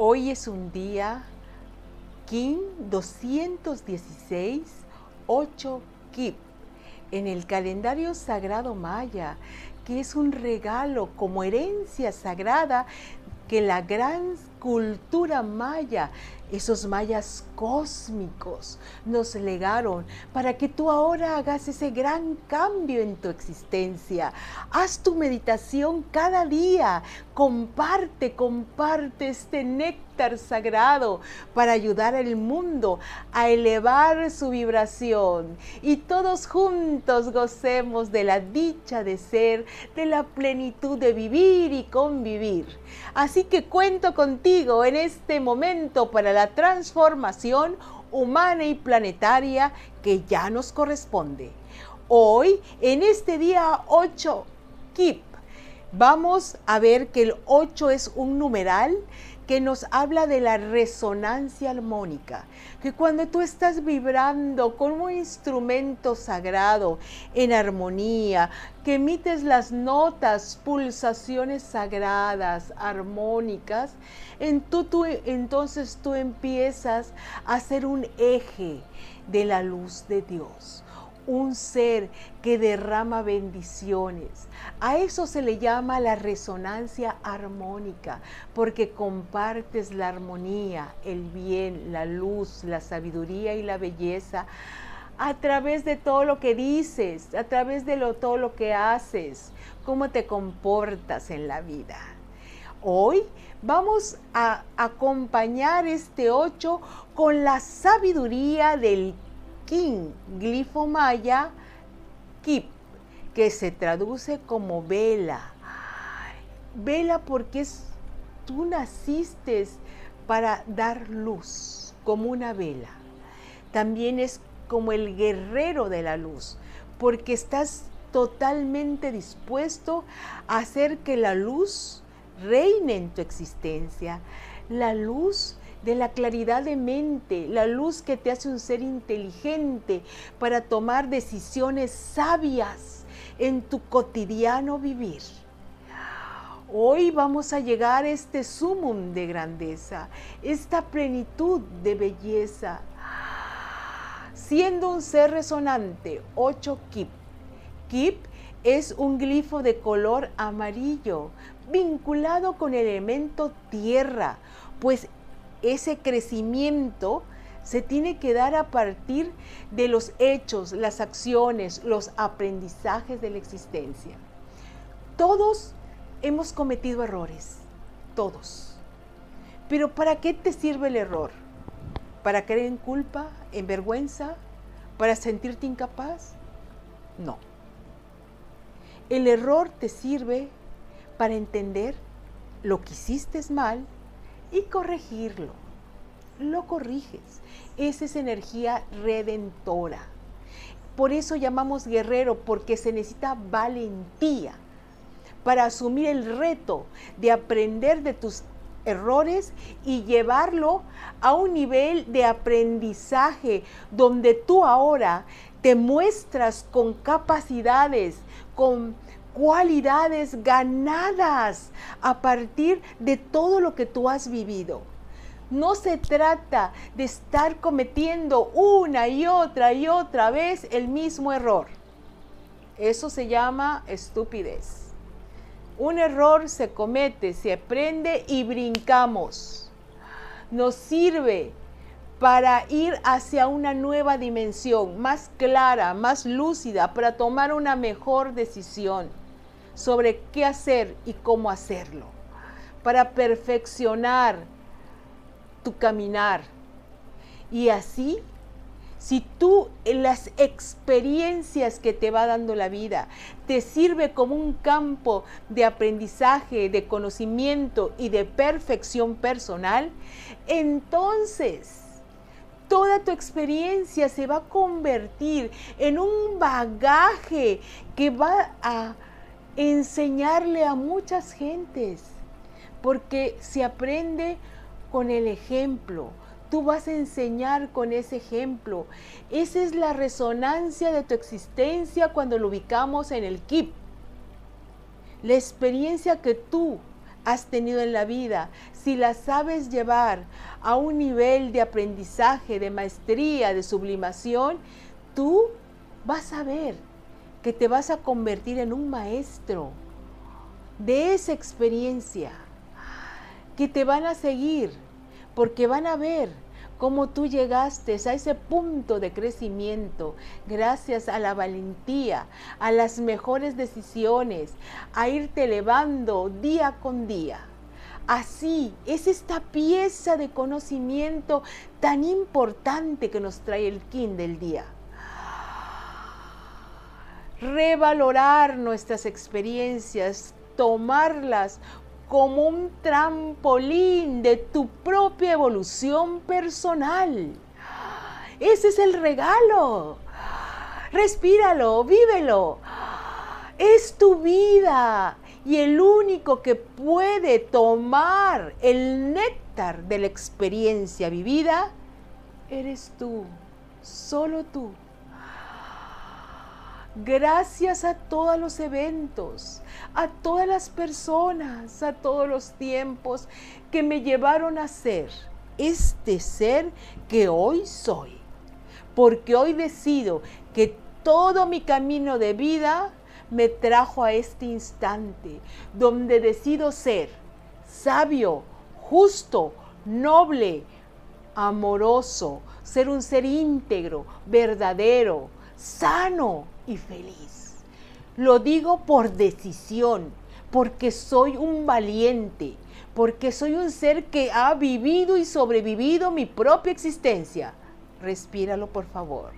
Hoy es un día King 216 8 Kip en el calendario sagrado maya, que es un regalo como herencia sagrada que la gran cultura maya esos mayas cósmicos nos legaron para que tú ahora hagas ese gran cambio en tu existencia. Haz tu meditación cada día. Comparte, comparte este néctar sagrado para ayudar al mundo a elevar su vibración. Y todos juntos gocemos de la dicha de ser, de la plenitud de vivir y convivir. Así que cuento contigo en este momento para la transformación humana y planetaria que ya nos corresponde. Hoy, en este día 8, KIP, vamos a ver que el 8 es un numeral que nos habla de la resonancia armónica, que cuando tú estás vibrando con un instrumento sagrado en armonía, que emites las notas, pulsaciones sagradas, armónicas, entonces tú empiezas a ser un eje de la luz de Dios un ser que derrama bendiciones. A eso se le llama la resonancia armónica, porque compartes la armonía, el bien, la luz, la sabiduría y la belleza a través de todo lo que dices, a través de todo lo que haces, cómo te comportas en la vida. Hoy vamos a acompañar este 8 con la sabiduría del King, glifo maya, Kip, que se traduce como vela. vela porque es, tú naciste para dar luz, como una vela. También es como el guerrero de la luz, porque estás totalmente dispuesto a hacer que la luz reine en tu existencia. La luz de la claridad de mente, la luz que te hace un ser inteligente para tomar decisiones sabias en tu cotidiano vivir. Hoy vamos a llegar a este sumum de grandeza, esta plenitud de belleza, siendo un ser resonante, 8 Kip. Kip es un glifo de color amarillo, vinculado con el elemento tierra, pues ese crecimiento se tiene que dar a partir de los hechos, las acciones, los aprendizajes de la existencia. Todos hemos cometido errores, todos. Pero ¿para qué te sirve el error? ¿Para caer en culpa, en vergüenza? ¿Para sentirte incapaz? No. El error te sirve para entender lo que hiciste mal y corregirlo. Lo corriges. Esa es energía redentora. Por eso llamamos guerrero, porque se necesita valentía para asumir el reto de aprender de tus errores y llevarlo a un nivel de aprendizaje donde tú ahora te muestras con capacidades, con cualidades ganadas a partir de todo lo que tú has vivido. No se trata de estar cometiendo una y otra y otra vez el mismo error. Eso se llama estupidez. Un error se comete, se aprende y brincamos. Nos sirve para ir hacia una nueva dimensión, más clara, más lúcida, para tomar una mejor decisión sobre qué hacer y cómo hacerlo, para perfeccionar tu caminar. Y así, si tú las experiencias que te va dando la vida te sirve como un campo de aprendizaje, de conocimiento y de perfección personal, entonces toda tu experiencia se va a convertir en un bagaje que va a enseñarle a muchas gentes, porque se aprende con el ejemplo. Tú vas a enseñar con ese ejemplo. Esa es la resonancia de tu existencia cuando lo ubicamos en el KIP. La experiencia que tú has tenido en la vida, si las sabes llevar a un nivel de aprendizaje, de maestría, de sublimación, tú vas a ver que te vas a convertir en un maestro de esa experiencia, que te van a seguir, porque van a ver cómo tú llegaste a ese punto de crecimiento gracias a la valentía, a las mejores decisiones, a irte elevando día con día. Así es esta pieza de conocimiento tan importante que nos trae el King del día. Revalorar nuestras experiencias, tomarlas como un trampolín de tu propia evolución personal. Ese es el regalo. Respíralo, vívelo. Es tu vida y el único que puede tomar el néctar de la experiencia vivida eres tú, solo tú. Gracias a todos los eventos, a todas las personas, a todos los tiempos que me llevaron a ser este ser que hoy soy. Porque hoy decido que todo mi camino de vida me trajo a este instante donde decido ser sabio, justo, noble, amoroso, ser un ser íntegro, verdadero, sano y feliz. Lo digo por decisión, porque soy un valiente, porque soy un ser que ha vivido y sobrevivido mi propia existencia. Respíralo, por favor.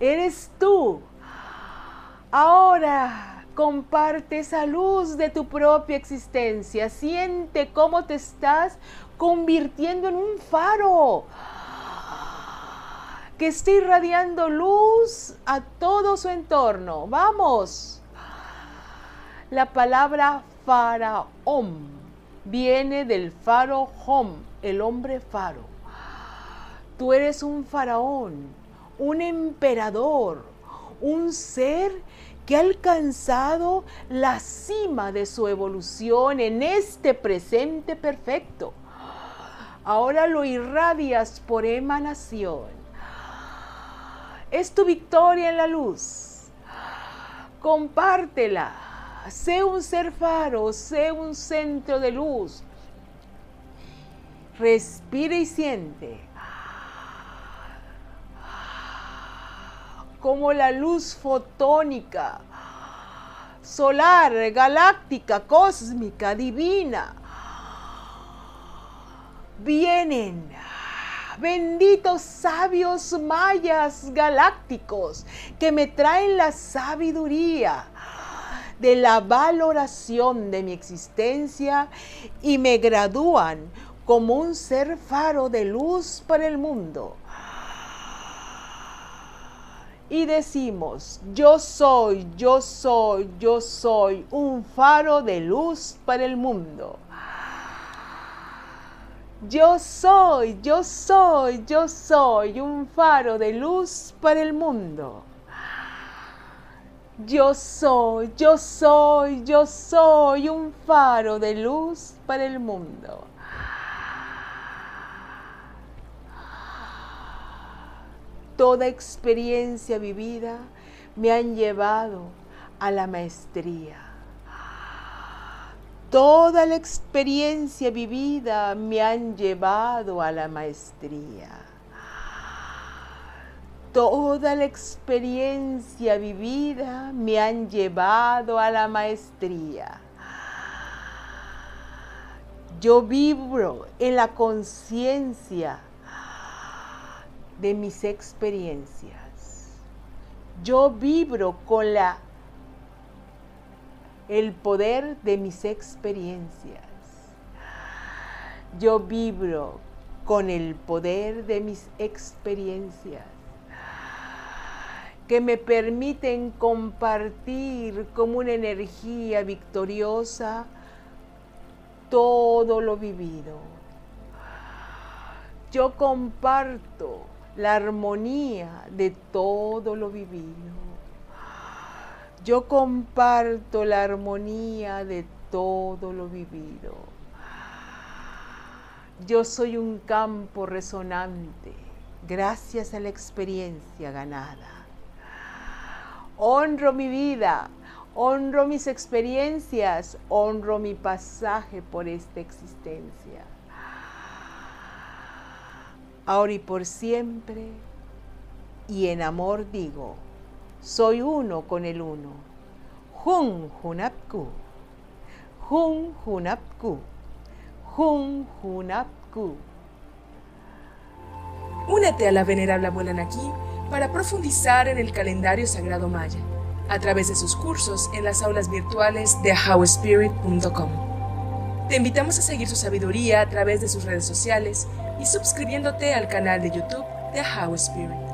Eres tú. Ahora comparte esa luz de tu propia existencia. Siente cómo te estás convirtiendo en un faro que esté irradiando luz a todo su entorno. Vamos. La palabra faraón viene del faro hom, el hombre faro. Tú eres un faraón, un emperador, un ser que ha alcanzado la cima de su evolución en este presente perfecto. Ahora lo irradias por emanación es tu victoria en la luz. Compártela. Sé un ser faro, sé un centro de luz. Respire y siente. Como la luz fotónica, solar, galáctica, cósmica, divina, vienen benditos sabios mayas galácticos que me traen la sabiduría de la valoración de mi existencia y me gradúan como un ser faro de luz para el mundo. Y decimos, yo soy, yo soy, yo soy un faro de luz para el mundo. Yo soy, yo soy, yo soy un faro de luz para el mundo. Yo soy, yo soy, yo soy un faro de luz para el mundo. Toda experiencia vivida me han llevado a la maestría Toda la experiencia vivida me han llevado a la maestría. Toda la experiencia vivida me han llevado a la maestría. Yo vibro en la conciencia de mis experiencias. Yo vibro con la el poder de mis experiencias. Yo vibro con el poder de mis experiencias que me permiten compartir como una energía victoriosa todo lo vivido. Yo comparto la armonía de todo lo vivido Yo comparto la armonía de todo lo vivido. Yo soy un campo resonante gracias a la experiencia ganada. Honro mi vida, honro mis experiencias, honro mi pasaje por esta existencia. Ahora y por siempre, y en amor digo, soy uno con el uno. Jun Hunapku, Jun Hunapku, Jun Hunapku. Únete a la venerable abuela Naki para profundizar en el calendario sagrado maya a través de sus cursos en las aulas virtuales de howspirit.com. Te invitamos a seguir su sabiduría a través de sus redes sociales y suscribiéndote al canal de YouTube de How Spirit.